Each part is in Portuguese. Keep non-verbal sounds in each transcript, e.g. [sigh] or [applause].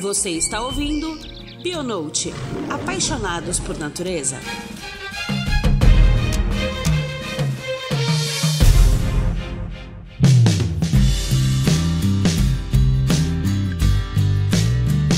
Você está ouvindo Bionote Apaixonados por Natureza.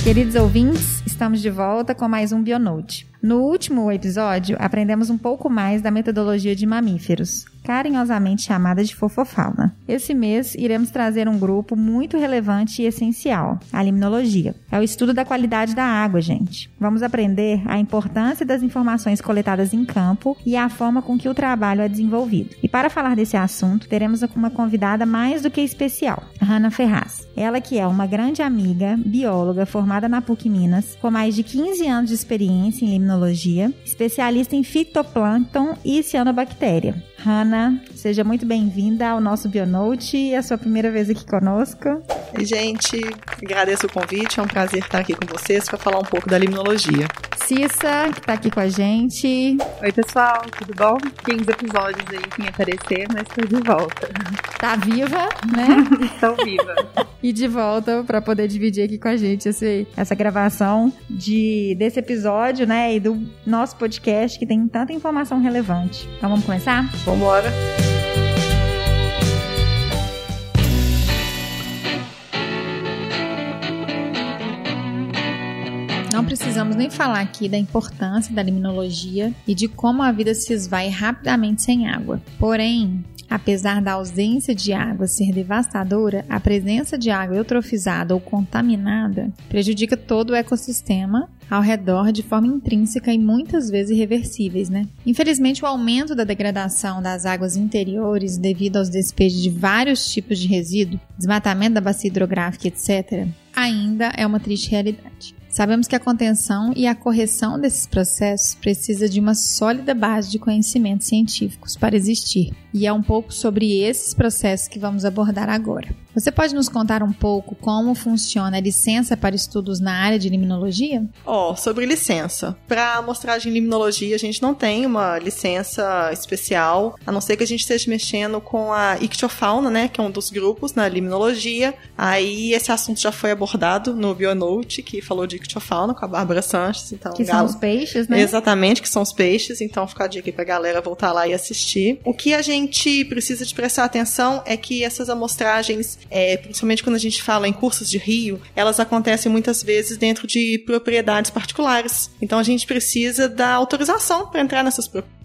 Queridos ouvintes, estamos de volta com mais um Bionote. No último episódio, aprendemos um pouco mais da metodologia de mamíferos, carinhosamente chamada de fofofauna. Esse mês, iremos trazer um grupo muito relevante e essencial, a limnologia. É o estudo da qualidade da água, gente. Vamos aprender a importância das informações coletadas em campo e a forma com que o trabalho é desenvolvido. E para falar desse assunto, teremos uma convidada mais do que especial, Hanna Ferraz. Ela que é uma grande amiga, bióloga formada na PUC Minas, com mais de 15 anos de experiência em limnologia especialista em fitoplâncton e cianobactéria. Hanna, seja muito bem-vinda ao nosso Bionote, é a sua primeira vez aqui conosco. Gente, agradeço o convite, é um prazer estar aqui com vocês para falar um pouco da limnologia. Cissa, que está aqui com a gente. Oi, pessoal, tudo bom? 15 episódios aí sem aparecer, mas estou de volta. Tá viva, né? [laughs] Estou viva. e de volta para poder dividir aqui com a gente esse, essa gravação de, desse episódio, né, e do nosso podcast que tem tanta informação relevante. Então vamos começar? Vambora! Não precisamos nem falar aqui da importância da limnologia e de como a vida se esvai rapidamente sem água. Porém, Apesar da ausência de água ser devastadora, a presença de água eutrofizada ou contaminada prejudica todo o ecossistema ao redor de forma intrínseca e muitas vezes irreversíveis, né? Infelizmente, o aumento da degradação das águas interiores devido aos despejos de vários tipos de resíduo, desmatamento da bacia hidrográfica, etc., ainda é uma triste realidade. Sabemos que a contenção e a correção desses processos precisa de uma sólida base de conhecimentos científicos para existir, e é um pouco sobre esses processos que vamos abordar agora. Você pode nos contar um pouco como funciona a licença para estudos na área de limnologia? Ó, oh, sobre licença. Para amostragem em limnologia, a gente não tem uma licença especial, a não ser que a gente esteja mexendo com a ictiofauna, né, que é um dos grupos na limnologia. Aí esse assunto já foi abordado no Bionote, que falou de ictiofauna com a Bárbara Sanches, então que são os peixes, né? Exatamente, que são os peixes, então fica a dica aí pra galera voltar lá e assistir. O que a gente precisa de prestar atenção é que essas amostragens é, principalmente quando a gente fala em cursos de rio, elas acontecem muitas vezes dentro de propriedades particulares. Então a gente precisa da autorização para entrar nessas propriedades,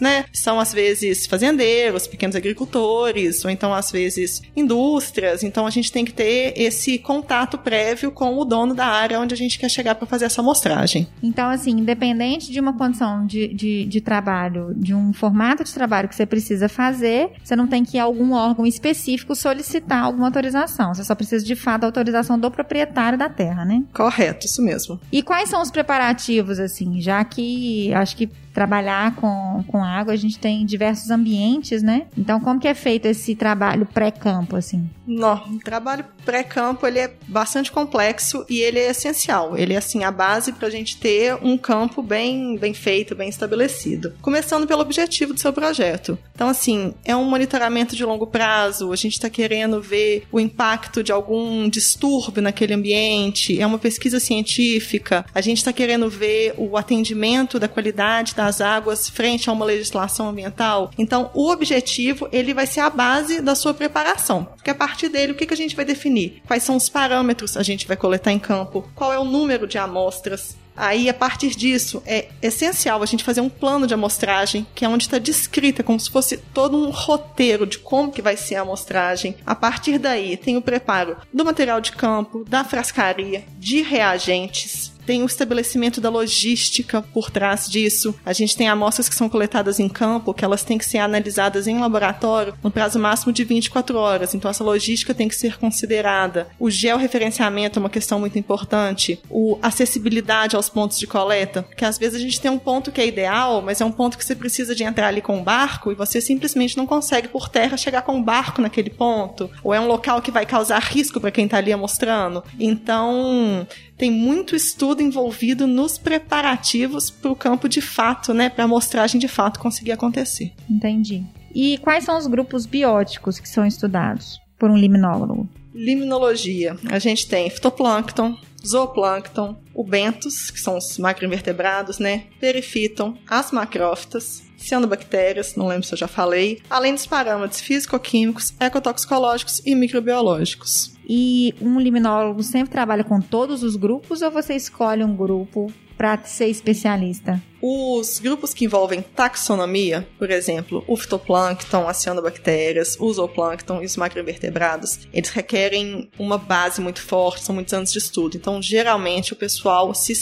né? São às vezes fazendeiros, pequenos agricultores, ou então às vezes indústrias. Então a gente tem que ter esse contato prévio com o dono da área onde a gente quer chegar para fazer essa amostragem. Então, assim, independente de uma condição de, de, de trabalho, de um formato de trabalho que você precisa fazer, você não tem que ir a algum órgão específico solicitar alguma autorização. Você só precisa de fato da autorização do proprietário da terra, né? Correto, isso mesmo. E quais são os preparativos, assim, já que acho que trabalhar com, com água, a gente tem diversos ambientes, né? Então, como que é feito esse trabalho pré-campo, assim? Não, o trabalho pré-campo, ele é bastante complexo e ele é essencial. Ele é, assim, a base para a gente ter um campo bem, bem feito, bem estabelecido. Começando pelo objetivo do seu projeto. Então, assim, é um monitoramento de longo prazo, a gente está querendo ver o impacto de algum distúrbio naquele ambiente, é uma pesquisa científica, a gente está querendo ver o atendimento da qualidade das águas frente a uma legislação ambiental. Então, o objetivo, ele vai ser a base da sua preparação. Porque a partir dele, o que, que a gente vai definir? Quais são os parâmetros a gente vai coletar em campo? Qual é o número de amostras? Aí, a partir disso, é essencial a gente fazer um plano de amostragem, que é onde está descrita como se fosse todo um roteiro de como que vai ser a amostragem. A partir daí, tem o preparo do material de campo, da frascaria, de reagentes, tem o estabelecimento da logística por trás disso. A gente tem amostras que são coletadas em campo, que elas têm que ser analisadas em laboratório no prazo máximo de 24 horas. Então, essa logística tem que ser considerada. O georreferenciamento é uma questão muito importante. O acessibilidade aos pontos de coleta, que às vezes a gente tem um ponto que é ideal, mas é um ponto que você precisa de entrar ali com um barco e você simplesmente não consegue por terra chegar com um barco naquele ponto. Ou é um local que vai causar risco para quem está ali mostrando. Então, tem muito estudo envolvido nos preparativos para o campo de fato, né? Para a amostragem de fato conseguir acontecer. Entendi. E quais são os grupos bióticos que são estudados por um limnólogo? Limnologia. A gente tem fitoplâncton, zooplâncton, o bentos, que são os macroinvertebrados, né? Perifíton, as macrófitas, cianobactérias, não lembro se eu já falei, além dos parâmetros físico-químicos, ecotoxicológicos e microbiológicos. E um liminólogo sempre trabalha com todos os grupos ou você escolhe um grupo para ser especialista? Os grupos que envolvem taxonomia, por exemplo, o fitoplâncton, as cianobactérias, o zooplâncton e os macroinvertebrados, eles requerem uma base muito forte, são muitos anos de estudo. Então, geralmente, o pessoal se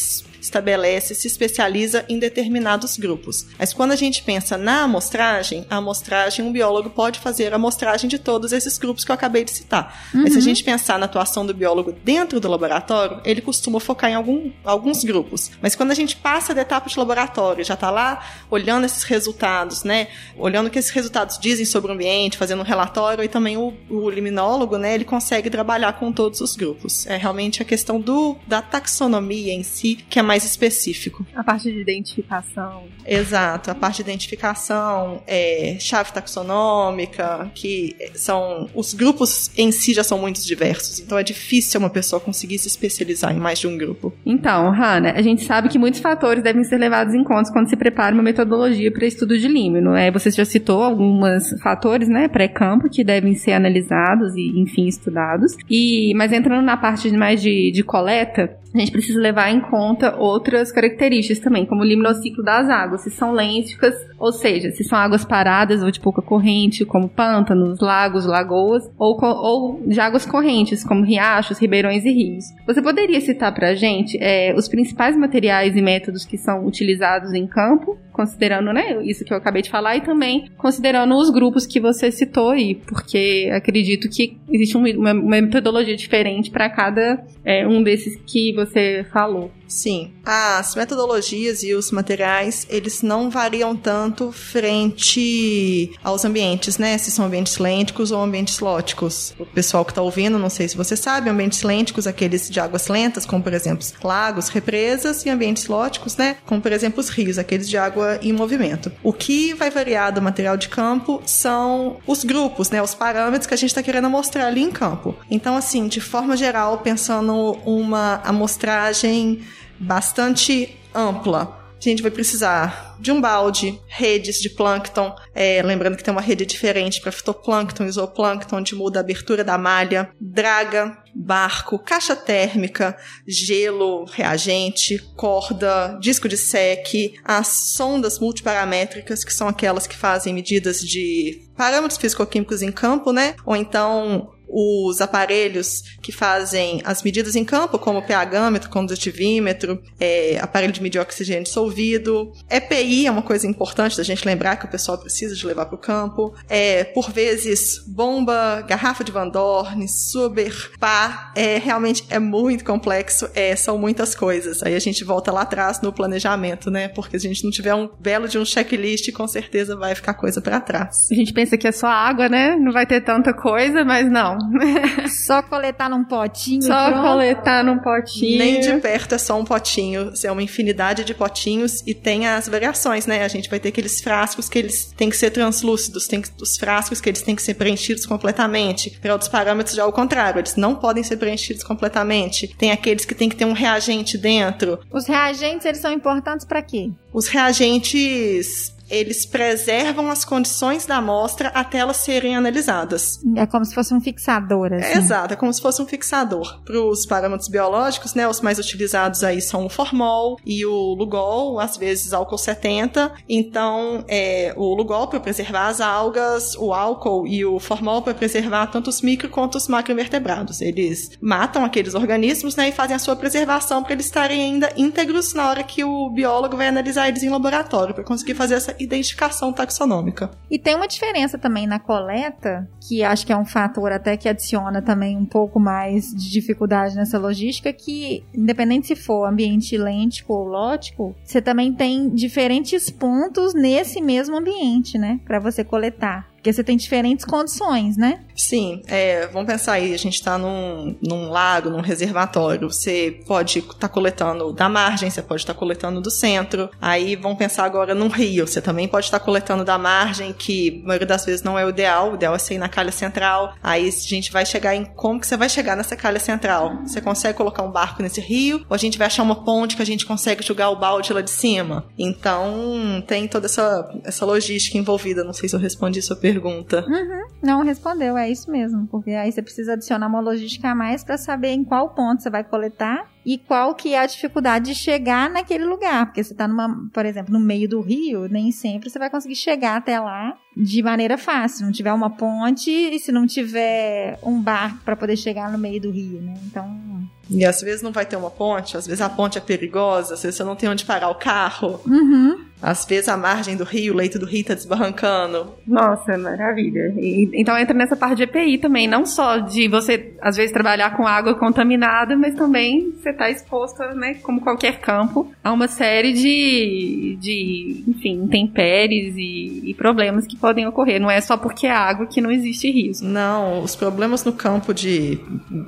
estabelece, se especializa em determinados grupos. Mas quando a gente pensa na amostragem, a amostragem, um biólogo pode fazer a amostragem de todos esses grupos que eu acabei de citar. Uhum. Mas se a gente pensar na atuação do biólogo dentro do laboratório, ele costuma focar em algum, alguns grupos. Mas quando a gente passa da etapa de laboratório, já está lá olhando esses resultados, né? Olhando o que esses resultados dizem sobre o ambiente, fazendo um relatório, e também o, o liminólogo, né? Ele consegue trabalhar com todos os grupos. É realmente a questão do, da taxonomia em si que é mais específico. A parte de identificação. Exato, a parte de identificação, é, chave taxonômica, que são. Os grupos em si já são muito diversos, então é difícil uma pessoa conseguir se especializar em mais de um grupo. Então, Hanna, a gente sabe que muitos fatores devem ser levados em conta quando se prepara uma metodologia para estudo de límino. É, você já citou alguns fatores, né, pré-campo, que devem ser analisados e, enfim, estudados. E, mas entrando na parte mais de, de coleta, a gente precisa levar em conta outras características também, como o liminociclo das águas, se são lênticas, ou seja, se são águas paradas ou de pouca corrente, como pântanos, lagos, lagoas, ou, ou de águas correntes, como riachos, ribeirões e rios. Você poderia citar para a gente é, os principais materiais e métodos que são utilizados em campo, considerando né, isso que eu acabei de falar, e também considerando os grupos que você citou aí, porque acredito que existe uma, uma metodologia diferente para cada é, um desses que você falou. Sim, as metodologias e os materiais, eles não variam tanto frente aos ambientes, né? Se são ambientes lênticos ou ambientes lóticos. O pessoal que está ouvindo, não sei se você sabe, ambientes lênticos, aqueles de águas lentas, como por exemplo lagos, represas, e ambientes lóticos, né? Como por exemplo os rios, aqueles de água em movimento. O que vai variar do material de campo são os grupos, né? Os parâmetros que a gente está querendo mostrar ali em campo. Então, assim, de forma geral, pensando uma amostragem bastante ampla. A gente vai precisar de um balde, redes de plâncton, é, lembrando que tem uma rede diferente para fitoplâncton e zooplâncton, onde muda a abertura da malha, draga, barco, caixa térmica, gelo, reagente, corda, disco de sec, as sondas multiparamétricas, que são aquelas que fazem medidas de parâmetros físico-químicos em campo, né? Ou então os aparelhos que fazem as medidas em campo, como pHmetro, condutivímetro, é, aparelho de medir oxigênio dissolvido. EPI é uma coisa importante da gente lembrar que o pessoal precisa de levar para o campo. É, por vezes, bomba, garrafa de Van Dorn, Suber, pá. É, realmente é muito complexo, é, são muitas coisas. Aí a gente volta lá atrás no planejamento, né? Porque se a gente não tiver um belo de um checklist, com certeza vai ficar coisa para trás. A gente pensa que é só água, né? Não vai ter tanta coisa, mas não. [laughs] só coletar num potinho. Só coletar num potinho. Nem de perto é só um potinho. É uma infinidade de potinhos e tem as variações, né? A gente vai ter aqueles frascos que eles têm que ser translúcidos, tem os frascos que eles têm que ser preenchidos completamente. Para outros parâmetros já ao contrário, eles não podem ser preenchidos completamente. Tem aqueles que tem que ter um reagente dentro. Os reagentes, eles são importantes para quê? Os reagentes eles preservam as condições da amostra até elas serem analisadas. É como se fosse um fixador, assim. É, exato, é como se fosse um fixador. Para os parâmetros biológicos, né, os mais utilizados aí são o formol e o lugol, às vezes álcool 70. Então, é, o lugol para preservar as algas, o álcool e o formol para preservar tanto os micro quanto os macroinvertebrados. Eles matam aqueles organismos, né, e fazem a sua preservação para eles estarem ainda íntegros na hora que o biólogo vai analisar eles em laboratório, para conseguir fazer essa identificação taxonômica. E tem uma diferença também na coleta, que acho que é um fator até que adiciona também um pouco mais de dificuldade nessa logística, que independente se for ambiente lêntico ou lótico, você também tem diferentes pontos nesse mesmo ambiente, né, para você coletar. Porque você tem diferentes condições, né? Sim, é, vamos pensar aí, a gente está num, num lago, num reservatório. Você pode estar tá coletando da margem, você pode estar tá coletando do centro. Aí vamos pensar agora num rio. Você também pode estar tá coletando da margem, que a maioria das vezes não é o ideal. O ideal é ser na calha central. Aí a gente vai chegar em como que você vai chegar nessa calha central. Você consegue colocar um barco nesse rio, ou a gente vai achar uma ponte que a gente consegue jogar o balde lá de cima. Então tem toda essa, essa logística envolvida. Não sei se eu respondi sua pergunta. Uhum. Não respondeu, é isso mesmo. Porque aí você precisa adicionar uma logística a mais para saber em qual ponto você vai coletar e qual que é a dificuldade de chegar naquele lugar. Porque você está numa, por exemplo, no meio do rio, nem sempre você vai conseguir chegar até lá de maneira fácil. Se não tiver uma ponte e se não tiver um barco para poder chegar no meio do rio, né? Então. E às vezes não vai ter uma ponte, às vezes a ponte é perigosa, às vezes você não tem onde parar o carro. Uhum. Às vezes a margem do rio, o leito do rio tá desbarrancando. Nossa, maravilha. E, então entra nessa parte de EPI também, não só de você, às vezes, trabalhar com água contaminada, mas também você tá exposta, né, como qualquer campo, a uma série de, de enfim, intempéries e, e problemas que podem ocorrer. Não é só porque é água que não existe risco. Não, os problemas no campo de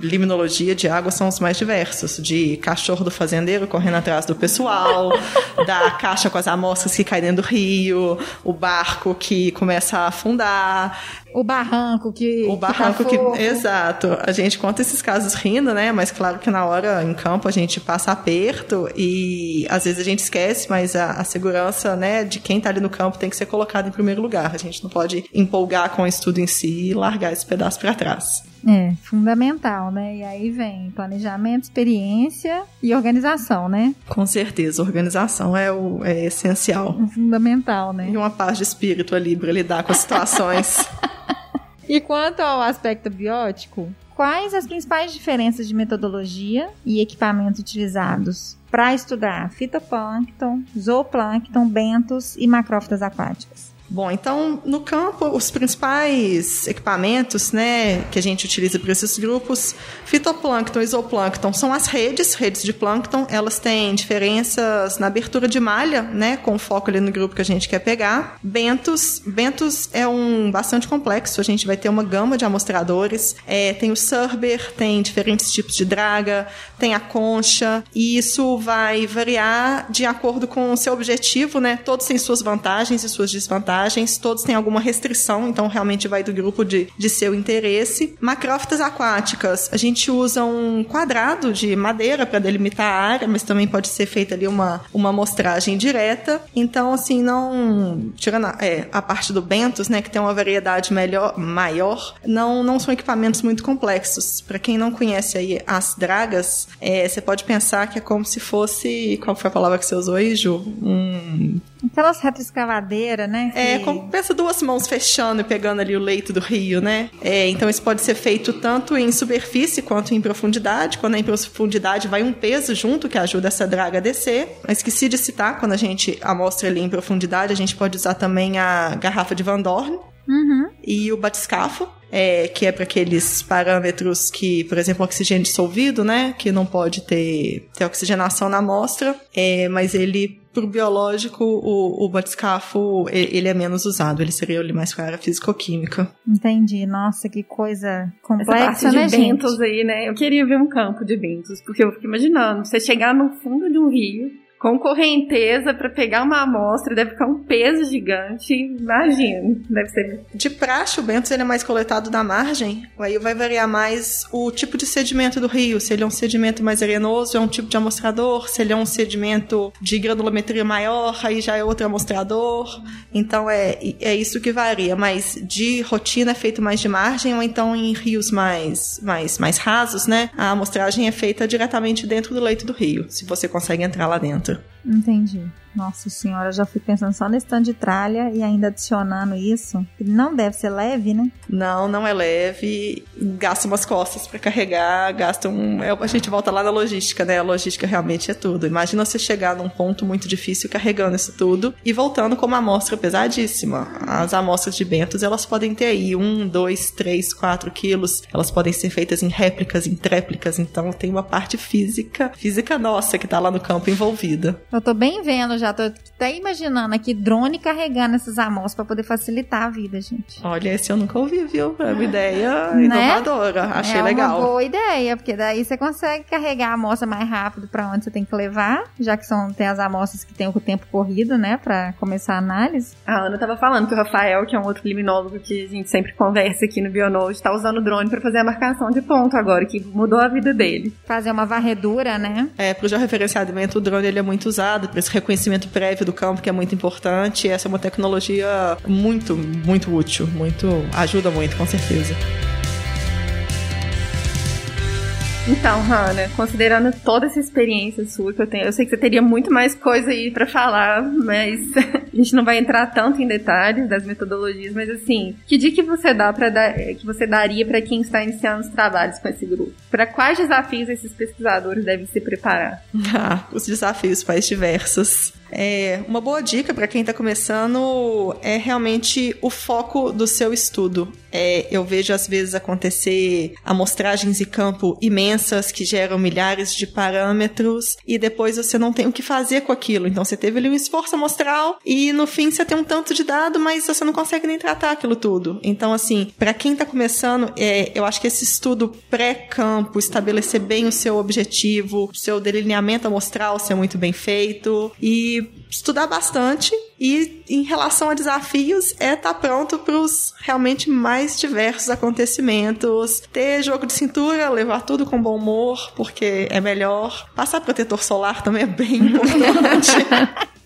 limnologia de água são os mais diversos. De cachorro do fazendeiro correndo atrás do pessoal, [laughs] da caixa com as amostras que caem dentro do rio, o barco que começa a afundar. O barranco que. O barranco que, tá que. Exato. A gente conta esses casos rindo, né? Mas claro que na hora em campo a gente passa aperto e às vezes a gente esquece, mas a, a segurança, né, de quem tá ali no campo tem que ser colocada em primeiro lugar. A gente não pode empolgar com o estudo em si e largar esse pedaço para trás. É, fundamental, né? E aí vem planejamento, experiência e organização, né? Com certeza, organização é, o, é essencial. Fundamental, né? E uma paz de espírito ali para lidar com as situações. [laughs] E quanto ao aspecto biótico, quais as principais diferenças de metodologia e equipamentos utilizados para estudar fitoplâncton, zooplâncton, bentos e macrófitas aquáticas? Bom, então no campo os principais equipamentos, né, que a gente utiliza para esses grupos, fitoplâncton e zooplâncton são as redes, redes de plâncton, elas têm diferenças na abertura de malha, né, com foco ali no grupo que a gente quer pegar. Bentos, bentos é um bastante complexo, a gente vai ter uma gama de amostradores, é, tem o Cerber, tem diferentes tipos de draga, tem a concha, e isso vai variar de acordo com o seu objetivo, né? Todos têm suas vantagens e suas desvantagens todos têm alguma restrição, então realmente vai do grupo de, de seu interesse. Macrófitas aquáticas, a gente usa um quadrado de madeira para delimitar a área, mas também pode ser feita ali uma, uma amostragem direta. Então, assim, não. Tirando a, é, a parte do Bentos, né, que tem uma variedade melhor, maior, não, não são equipamentos muito complexos. Para quem não conhece aí as dragas, é, você pode pensar que é como se fosse. Qual foi a palavra que você usou aí, Ju? Um Aquelas retroescavadeiras, né? É, como pensa duas mãos fechando e pegando ali o leito do rio, né? É, então isso pode ser feito tanto em superfície quanto em profundidade. Quando é em profundidade, vai um peso junto que ajuda essa draga a descer. Mas esqueci de citar, quando a gente amostra ali em profundidade, a gente pode usar também a garrafa de Van Dorn. Uhum. E o batiscafo, é, que é para aqueles parâmetros que, por exemplo, oxigênio dissolvido, né, que não pode ter, ter oxigenação na amostra, é, mas ele pro biológico, o, o batiscafo, ele é menos usado. Ele seria ali mais para a área físico-química. Entendi. Nossa, que coisa complexa, Essa parte né, de bentos aí, né? Eu queria ver um campo de bentos, porque eu fico imaginando, você chegar no fundo de um rio, com correnteza para pegar uma amostra, deve ficar um peso gigante. Imagina, deve ser. De praxe, o bentos ele é mais coletado da margem, aí vai variar mais o tipo de sedimento do rio. Se ele é um sedimento mais arenoso, é um tipo de amostrador. Se ele é um sedimento de granulometria maior, aí já é outro amostrador. Então é, é isso que varia. Mas de rotina é feito mais de margem, ou então em rios mais, mais, mais rasos, né? A amostragem é feita diretamente dentro do leito do rio, se você consegue entrar lá dentro. Twitter. Entendi. Nossa senhora, já fui pensando só nesse tanto de tralha e ainda adicionando isso. Não deve ser leve, né? Não, não é leve. Gasta umas costas para carregar, gasta um. É, a gente volta lá na logística, né? A logística realmente é tudo. Imagina você chegar num ponto muito difícil carregando isso tudo e voltando com uma amostra pesadíssima. As amostras de bentos, elas podem ter aí um, dois, três, quatro quilos. Elas podem ser feitas em réplicas, em tréplicas. Então tem uma parte física, física nossa que tá lá no campo envolvida. Eu tô bem vendo já, tô até imaginando aqui drone carregando essas amostras para poder facilitar a vida, gente. Olha, esse eu nunca ouvi, viu? É uma ideia né? inovadora. Achei é legal. É uma boa ideia, porque daí você consegue carregar a amostra mais rápido para onde você tem que levar, já que são tem as amostras que tem o tempo corrido, né, para começar a análise. A Ana tava falando que o Rafael, que é um outro criminólogo que a gente sempre conversa aqui no Bionode, tá usando o drone para fazer a marcação de ponto agora, que mudou a vida dele. Fazer uma varredura, né? É, pro georreferenciamento, o drone ele é muito usado para esse reconhecimento prévio do campo, que é muito importante. Essa é uma tecnologia muito, muito útil, muito ajuda muito, com certeza. Então, Hannah, considerando toda essa experiência sua que eu tenho, eu sei que você teria muito mais coisa aí para falar, mas [laughs] a gente não vai entrar tanto em detalhes das metodologias, mas assim, que dica você dá para que você daria para quem está iniciando os trabalhos com esse grupo? Para quais desafios esses pesquisadores devem se preparar? [laughs] Ah, os desafios mais diversos. É, uma boa dica para quem está começando é realmente o foco do seu estudo. É, eu vejo às vezes acontecer amostragens de campo imensas que geram milhares de parâmetros e depois você não tem o que fazer com aquilo. Então você teve ali um esforço amostral e no fim você tem um tanto de dado, mas você não consegue nem tratar aquilo tudo. Então, assim, para quem está começando, é, eu acho que esse estudo pré-campo, estabelecer bem o seu objetivo, o seu delineamento amostral ser muito bem feito e estudar bastante e em relação a desafios é estar tá pronto para os realmente mais diversos acontecimentos, ter jogo de cintura, levar tudo com bom humor, porque é melhor. Passar protetor solar também é bem [laughs] importante.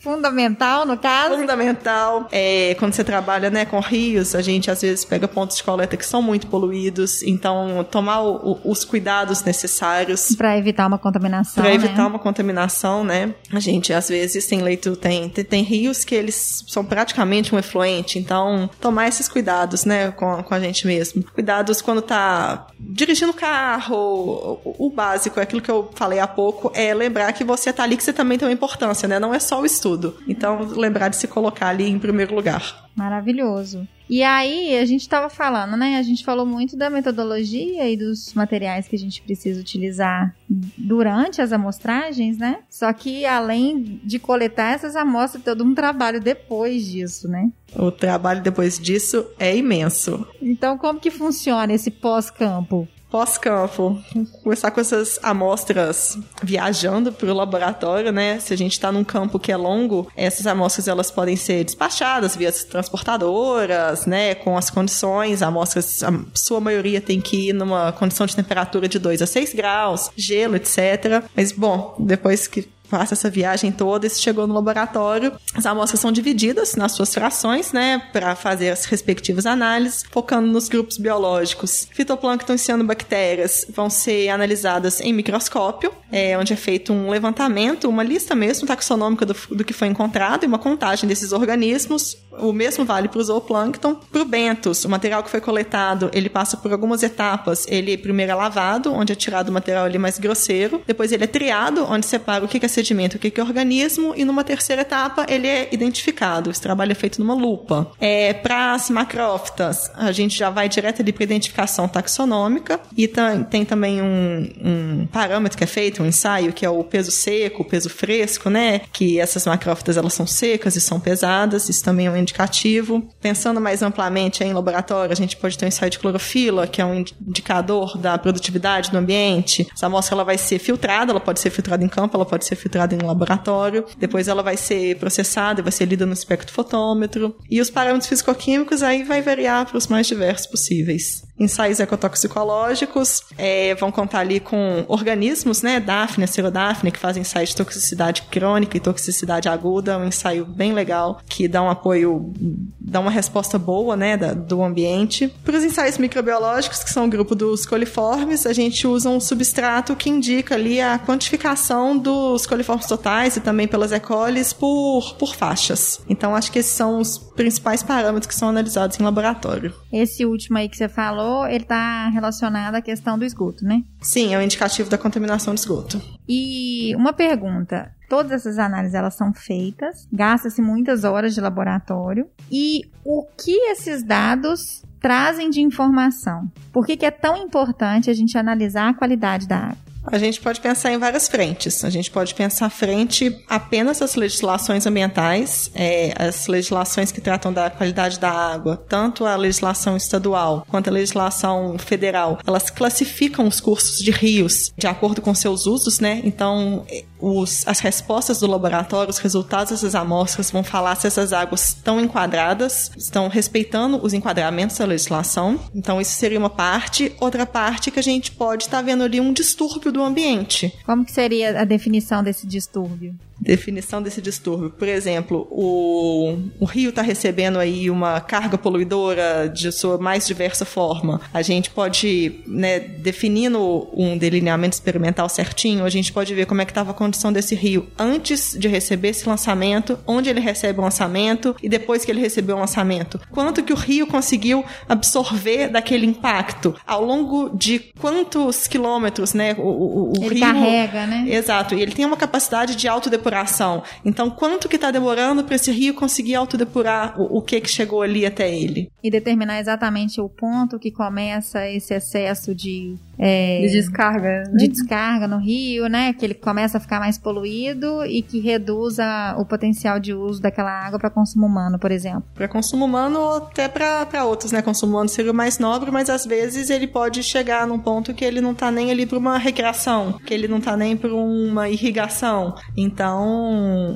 Fundamental, no caso? Fundamental. É, quando você trabalha né, com rios, a gente às vezes pega pontos de coleta que são muito poluídos, então tomar o, os cuidados necessários. Para evitar uma contaminação. Para né? evitar uma contaminação, né? A gente às vezes tem leito, tem, tem, tem, rios que eles são praticamente um efluente, então tomar esses cuidados, né, com, com a gente mesmo. Cuidados quando tá dirigindo o carro, o, o básico, é aquilo que eu falei há pouco, é lembrar que você tá ali que você também tem uma importância, né? Não é só o estudo tudo. Então, lembrar de se colocar ali em primeiro lugar. Maravilhoso. E aí, a gente estava falando, né? A gente falou muito da metodologia e dos materiais que a gente precisa utilizar durante as amostragens, né? Só que além de coletar essas amostras, todo um trabalho depois disso, né? O trabalho depois disso é imenso. Então, como que funciona esse pós-campo? Pós-campo, começar com essas amostras viajando para o laboratório, né? Se a gente está num campo que é longo, essas amostras elas podem ser despachadas via transportadoras, né? Com as condições, amostras, a sua maioria tem que ir numa condição de temperatura de 2 a 6 graus, gelo, etc. Mas, bom, depois que passa essa viagem toda e chegou no laboratório. As amostras são divididas nas suas frações, né, para fazer as respectivas análises, focando nos grupos biológicos. Fitoplâncton e cianobactérias vão ser analisadas em microscópio, é, onde é feito um levantamento, uma lista mesmo taxonômica do, do que foi encontrado e uma contagem desses organismos. O mesmo vale para o zooplâncton. Para o bentos, o material que foi coletado, ele passa por algumas etapas. Ele primeiro é lavado, onde é tirado o material ali mais grosseiro. Depois ele é triado, onde separa o que é sedimento, o que é organismo, e numa terceira etapa ele é identificado. Esse trabalho é feito numa lupa. É, para as macrófitas, a gente já vai direto ali para identificação taxonômica e tem também um, um, parâmetro que é feito, um ensaio, que é o peso seco, o peso fresco, né? Que essas macrófitas elas são secas e são pesadas, isso também é um indicativo. Pensando mais amplamente em laboratório, a gente pode ter um ensaio de clorofila, que é um indicador da produtividade do ambiente. Essa amostra ela vai ser filtrada, ela pode ser filtrada em campo, ela pode ser filtrada em laboratório, depois ela vai ser processada, vai ser lida no espectrofotómetro, e os parâmetros fisicoquímicos aí vai variar para os mais diversos possíveis. Ensaios ecotoxicológicos é, vão contar ali com organismos, né, Daphne, Cerodaphne, que fazem ensaios de toxicidade crônica e toxicidade aguda, um ensaio bem legal que dá um apoio, dá uma resposta boa, né, da, do ambiente. Para os ensaios microbiológicos, que são o grupo dos coliformes, a gente usa um substrato que indica ali a quantificação dos coliformes totais e também pelas E. coli por, por faixas. Então, acho que esses são os principais parâmetros que são analisados em laboratório. Esse último aí que você falou, ele está relacionado à questão do esgoto, né? Sim, é um indicativo da contaminação de esgoto. E uma pergunta. Todas essas análises elas são feitas, gasta-se muitas horas de laboratório. E o que esses dados trazem de informação? Por que, que é tão importante a gente analisar a qualidade da água? A gente pode pensar em várias frentes. A gente pode pensar frente apenas às legislações ambientais, é, as legislações que tratam da qualidade da água, tanto a legislação estadual quanto a legislação federal, elas classificam os cursos de rios de acordo com seus usos, né? Então, os, as respostas do laboratório, os resultados dessas amostras vão falar se essas águas estão enquadradas, estão respeitando os enquadramentos da legislação. Então, isso seria uma parte. Outra parte que a gente pode estar tá vendo ali um distúrbio do ambiente. Como que seria a definição desse distúrbio? Definição desse distúrbio. Por exemplo, o, o rio está recebendo aí uma carga poluidora de sua mais diversa forma. A gente pode, né, definindo um delineamento experimental certinho, a gente pode ver como é que estava a condição desse rio antes de receber esse lançamento, onde ele recebe o lançamento e depois que ele recebeu o lançamento. Quanto que o rio conseguiu absorver daquele impacto ao longo de quantos quilômetros, né? O, o, o ele rio carrega, né? Exato. E ele tem uma capacidade de autodepuração autodepuração. Então, quanto que está demorando para esse rio conseguir autodepurar o, o que que chegou ali até ele? E determinar exatamente o ponto que começa esse excesso de é, de descarga, né? de descarga no rio, né? Que ele começa a ficar mais poluído e que reduza o potencial de uso daquela água para consumo humano, por exemplo. Para consumo humano ou até para outros, né? Consumo humano seria o mais nobre, mas às vezes ele pode chegar num ponto que ele não está nem ali para uma recreação, que ele não está nem para uma irrigação. Então,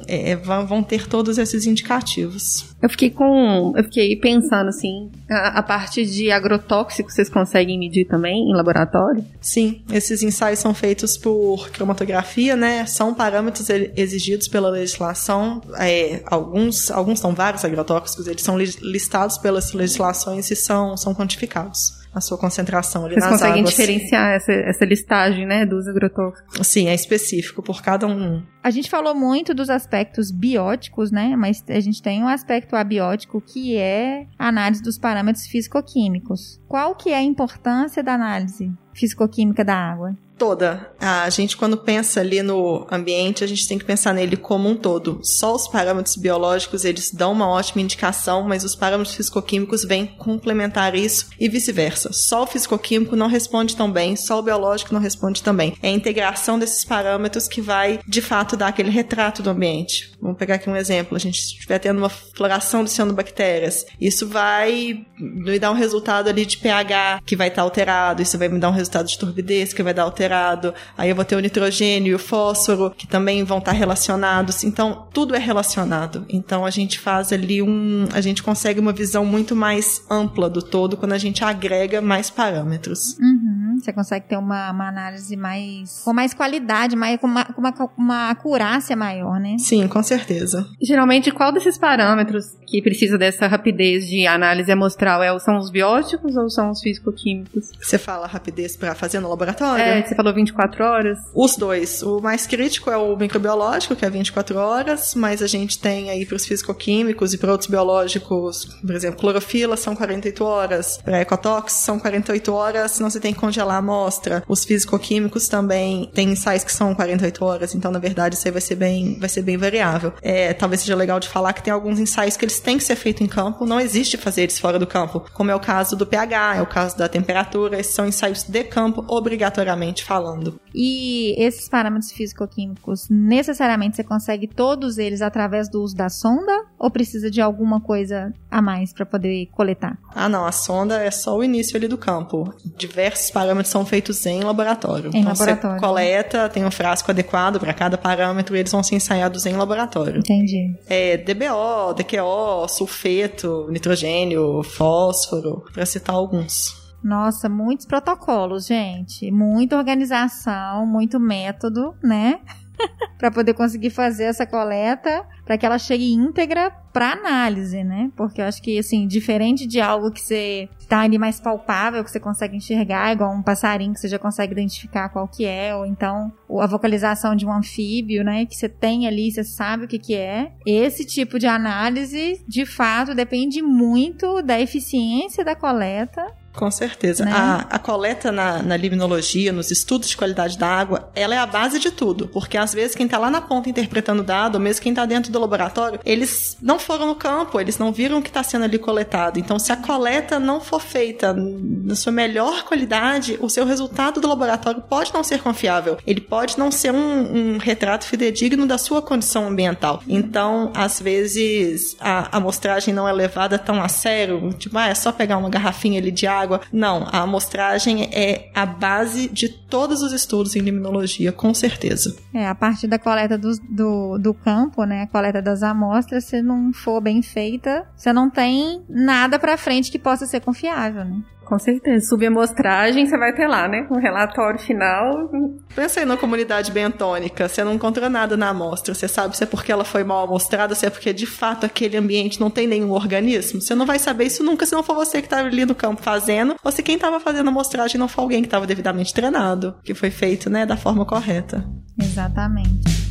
é, vão ter todos esses indicativos. Eu fiquei com, eu fiquei pensando assim, a, a parte de agrotóxico vocês conseguem medir também em laboratório? laboratório? Sim, esses ensaios são feitos por cromatografia, né? São parâmetros exigidos pela legislação. É, alguns, alguns são vários agrotóxicos, eles são listados pelas legislações e são, são quantificados a sua concentração ali Vocês nas conseguem águas. diferenciar essa, essa listagem, né, dos agrotóxicos? Sim, é específico por cada um. A gente falou muito dos aspectos bióticos, né, mas a gente tem um aspecto abiótico que é a análise dos parâmetros físico-químicos. Qual que é a importância da análise físico-química da água? Toda. A gente, quando pensa ali no ambiente, a gente tem que pensar nele como um todo. Só os parâmetros biológicos, eles dão uma ótima indicação, mas os parâmetros fisicoquímicos vêm complementar isso e vice-versa. Só o fisicoquímico não responde tão bem, só o biológico não responde também. É a integração desses parâmetros que vai, de fato, dar aquele retrato do ambiente. Vamos pegar aqui um exemplo. A gente estiver tendo uma floração de cianobactérias. Isso vai me dar um resultado ali de pH que vai estar alterado. Isso vai me dar um resultado de turbidez que vai dar alterado aí eu vou ter o nitrogênio e o fósforo, que também vão estar relacionados. Então, tudo é relacionado. Então, a gente faz ali um. A gente consegue uma visão muito mais ampla do todo quando a gente agrega mais parâmetros. Uhum, você consegue ter uma, uma análise mais. com mais qualidade, mais, com, uma, com uma, uma acurácia maior, né? Sim, com certeza. Geralmente, qual desses parâmetros que precisa dessa rapidez de análise amostral é, são os bióticos ou são os físico-químicos? Você fala rapidez para fazer no laboratório? É, você falou 24 horas? Os dois. O mais crítico é o microbiológico, que é 24 horas, mas a gente tem aí para os físico-químicos e para outros biológicos, por exemplo, clorofila são 48 horas, para ecotox são 48 horas, senão você tem que congelar a amostra. Os físico-químicos também têm ensaios que são 48 horas, então na verdade isso aí vai ser bem, vai ser bem variável. É, talvez seja legal de falar que tem alguns ensaios que eles têm que ser feitos em campo, não existe fazer eles fora do campo, como é o caso do pH, é o caso da temperatura, esses são ensaios de campo obrigatoriamente falando. E esses parâmetros físico-químicos, necessariamente você consegue todos eles através do uso da sonda ou precisa de alguma coisa a mais para poder coletar? Ah, não, a sonda é só o início ali do campo. Diversos parâmetros são feitos em laboratório. Em então laboratório. você coleta, tem um frasco adequado para cada parâmetro e eles vão ser ensaiados em laboratório. Entendi. É DBO, DQO, sulfeto, nitrogênio, fósforo, para citar alguns. Nossa, muitos protocolos, gente. Muita organização, muito método, né? [laughs] para poder conseguir fazer essa coleta para que ela chegue íntegra para análise, né? Porque eu acho que assim, diferente de algo que você tá ali mais palpável, que você consegue enxergar, igual um passarinho que você já consegue identificar qual que é, ou então a vocalização de um anfíbio, né, que você tem ali, você sabe o que que é. Esse tipo de análise, de fato, depende muito da eficiência da coleta Com certeza. Né? A, a coleta na, na limnologia, nos estudos de qualidade da água, ela é a base de tudo. Porque às vezes quem está lá na ponta interpretando o dado, ou mesmo quem está dentro do laboratório, eles não foram no campo, eles não viram o que está sendo ali coletado. Então, se a coleta não for feita na sua melhor qualidade, o seu resultado do laboratório pode não ser confiável. Ele pode não ser um, um retrato fidedigno da sua condição ambiental. Então, às vezes, a amostragem não é levada tão a sério, tipo, ah, é só pegar uma garrafinha ali de água. Não, a amostragem é a base de todos os estudos em limnologia, com certeza. É, a partir da coleta do, do, do campo, né, a coleta das amostras, se não for bem feita, você não tem nada pra frente que possa ser confiável, né? Com certeza. Subamostragem você vai ter lá, né? Um relatório final. Pensa aí na comunidade bentônica, você não encontra nada na amostra. Você sabe se é porque ela foi mal amostrada, se é porque de fato aquele ambiente não tem nenhum organismo. Você não vai saber isso nunca se não for você que estava ali no campo fazendo, ou se quem estava fazendo a amostragem não foi alguém que estava devidamente treinado, que foi feito, né, da forma correta. Exatamente.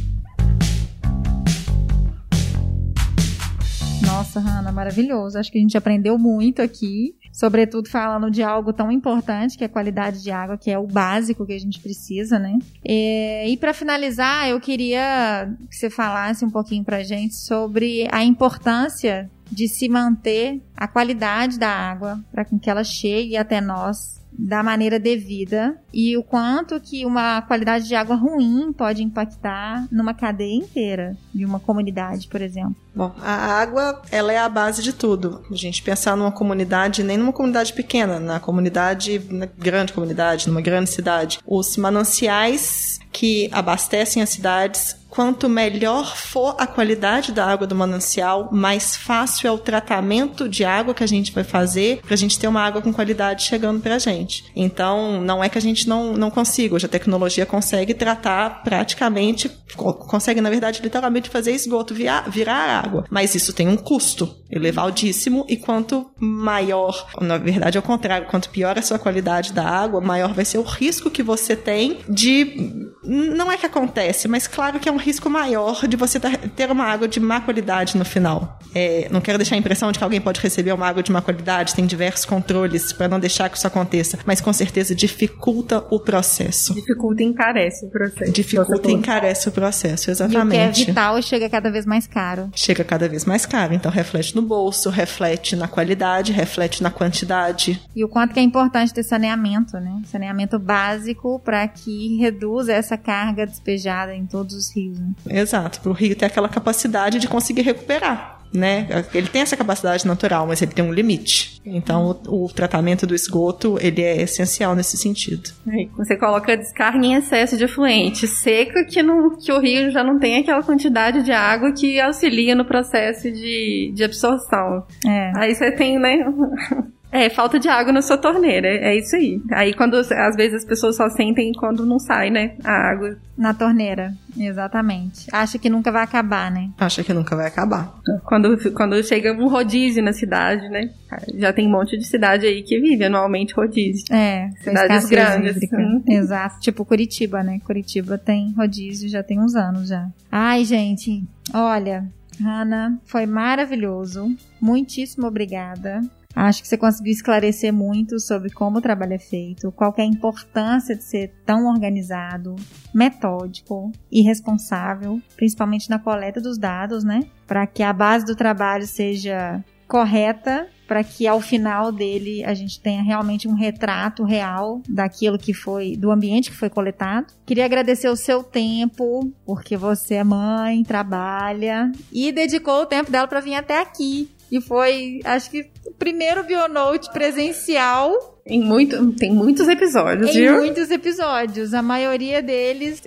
Nossa, Hanna, maravilhoso. Acho que a gente aprendeu muito aqui, sobretudo falando de algo tão importante que é a qualidade de água, que é o básico que a gente precisa, né? É, e para finalizar, eu queria que você falasse um pouquinho pra gente sobre a importância de se manter a qualidade da água para que ela chegue até nós da maneira devida e o quanto que uma qualidade de água ruim pode impactar numa cadeia inteira de uma comunidade, por exemplo. Bom, a água, ela é a base de tudo. A gente pensar numa comunidade, nem numa comunidade pequena, na comunidade, na grande comunidade, numa grande cidade. Os mananciais que abastecem as cidades quanto melhor for a qualidade da água do manancial, mais fácil é o tratamento de água que a gente vai fazer para a gente ter uma água com qualidade chegando para a gente. Então, não é que a gente não, não consiga, hoje a tecnologia consegue tratar praticamente, consegue, na verdade, literalmente fazer esgoto virar, virar água, mas isso tem um custo elevadíssimo e quanto maior, na verdade é o contrário, quanto pior a sua qualidade da água, maior vai ser o risco que você tem de. Não é que acontece, mas claro que é um risco maior de você ter uma água de má qualidade no final. É, não quero deixar a impressão de que alguém pode receber uma água de má qualidade, tem diversos controles para não deixar que isso aconteça, mas com certeza dificulta o processo. Dificulta e encarece o processo. Dificulta e encarece o processo, exatamente. E o que é vital chega cada vez mais caro. Chega cada vez mais caro, então reflete no bolso, reflete na qualidade, reflete na quantidade. E o quanto que é importante ter saneamento, né? Saneamento básico para que reduza essa carga despejada em todos os rios. Né? Exato, para o rio ter aquela capacidade de conseguir recuperar. Né? Ele tem essa capacidade natural, mas ele tem um limite. Então, o, o tratamento do esgoto ele é essencial nesse sentido. Você coloca descarga em excesso de efluente seca que, não, que o rio já não tem aquela quantidade de água que auxilia no processo de, de absorção. É. Aí você tem, né? [laughs] É, falta de água na sua torneira, é isso aí. Aí quando às vezes as pessoas só sentem quando não sai, né, a água. Na torneira, exatamente. Acha que nunca vai acabar, né? Acha que nunca vai acabar. Quando, quando chega um rodízio na cidade, né? Já tem um monte de cidade aí que vive anualmente rodízio. É, cidades grandes. Hum. Exato, tipo Curitiba, né? Curitiba tem rodízio já tem uns anos já. Ai, gente, olha, Hanna, foi maravilhoso. Muitíssimo obrigada. Acho que você conseguiu esclarecer muito sobre como o trabalho é feito, qual é a importância de ser tão organizado, metódico e responsável, principalmente na coleta dos dados, né? Para que a base do trabalho seja correta, para que ao final dele a gente tenha realmente um retrato real daquilo que foi, do ambiente que foi coletado. Queria agradecer o seu tempo, porque você é mãe, trabalha e dedicou o tempo dela para vir até aqui. E foi, acho que, primeiro Bionote presencial em muito, tem muitos episódios, em viu? muitos episódios. A maioria deles.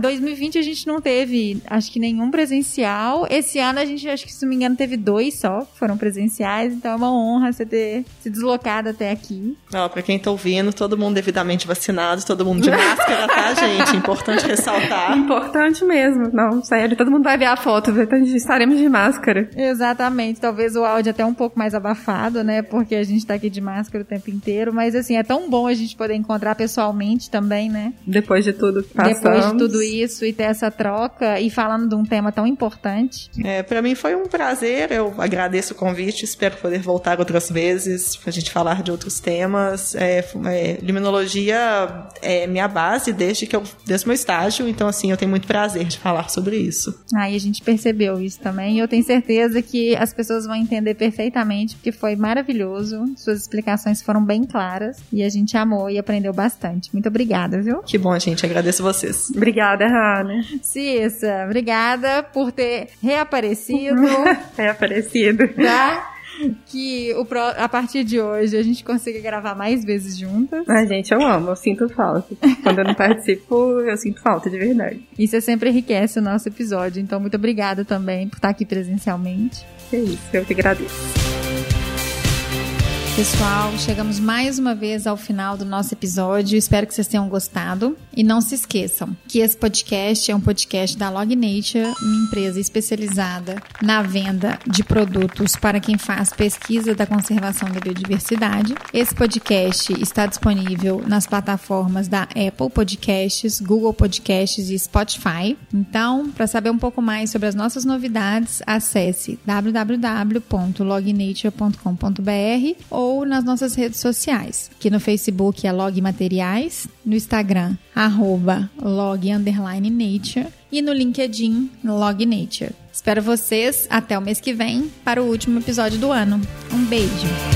2020 a gente não teve, acho que nenhum presencial. Esse ano a gente, acho que se não me engano, teve dois só que foram presenciais. Então é uma honra você ter se deslocado até aqui. Ó, pra quem tá ouvindo, todo mundo devidamente vacinado, todo mundo de máscara, tá, [laughs] gente? Importante ressaltar. Importante mesmo. Não, sério, todo mundo vai ver a foto, estaremos de máscara. Exatamente. Talvez o áudio até um pouco mais abafado, né? Porque a gente tá aqui de máscara o tempo inteiro, mas Mas assim, é tão bom a gente poder encontrar pessoalmente também, né? Depois de tudo que passamos. Depois de tudo isso e ter essa troca e falando de um tema tão importante. É, para mim foi um prazer, eu agradeço o convite, espero poder voltar outras vezes pra gente falar de outros temas. É, é, liminologia é minha base desde que eu desde o meu estágio, então assim, eu tenho muito prazer de falar sobre isso. Aí a gente percebeu isso também e eu tenho certeza que as pessoas vão entender perfeitamente, porque foi maravilhoso. Suas explicações foram bem claras e a gente amou e aprendeu bastante. Muito obrigada, viu? Que bom, gente. Agradeço vocês. Obrigada, Rana. Cissa, obrigada por ter reaparecido. [laughs] reaparecido. Tá? que o pro, a partir de hoje a gente consiga gravar mais vezes juntas. Ai, gente, eu amo, eu sinto falta. Quando eu não participo, eu sinto falta de verdade. Isso sempre enriquece o nosso episódio, então muito obrigada também por estar aqui presencialmente. É isso, eu te agradeço. Pessoal, chegamos mais uma vez ao final do nosso episódio. Espero que vocês tenham gostado. E não se esqueçam que esse podcast é um podcast da Log Nature, uma empresa especializada na venda de produtos para quem faz pesquisa da conservação da biodiversidade. Esse podcast está disponível nas plataformas da Apple Podcasts, Google Podcasts e Spotify. Então, para saber um pouco mais sobre as nossas novidades, acesse www.lognature.com.br ou ou nas nossas redes sociais, que no Facebook é Log Materiais, no Instagram, arroba log nature e no LinkedIn, Log Nature. Espero vocês até o mês que vem para o último episódio do ano. Um beijo!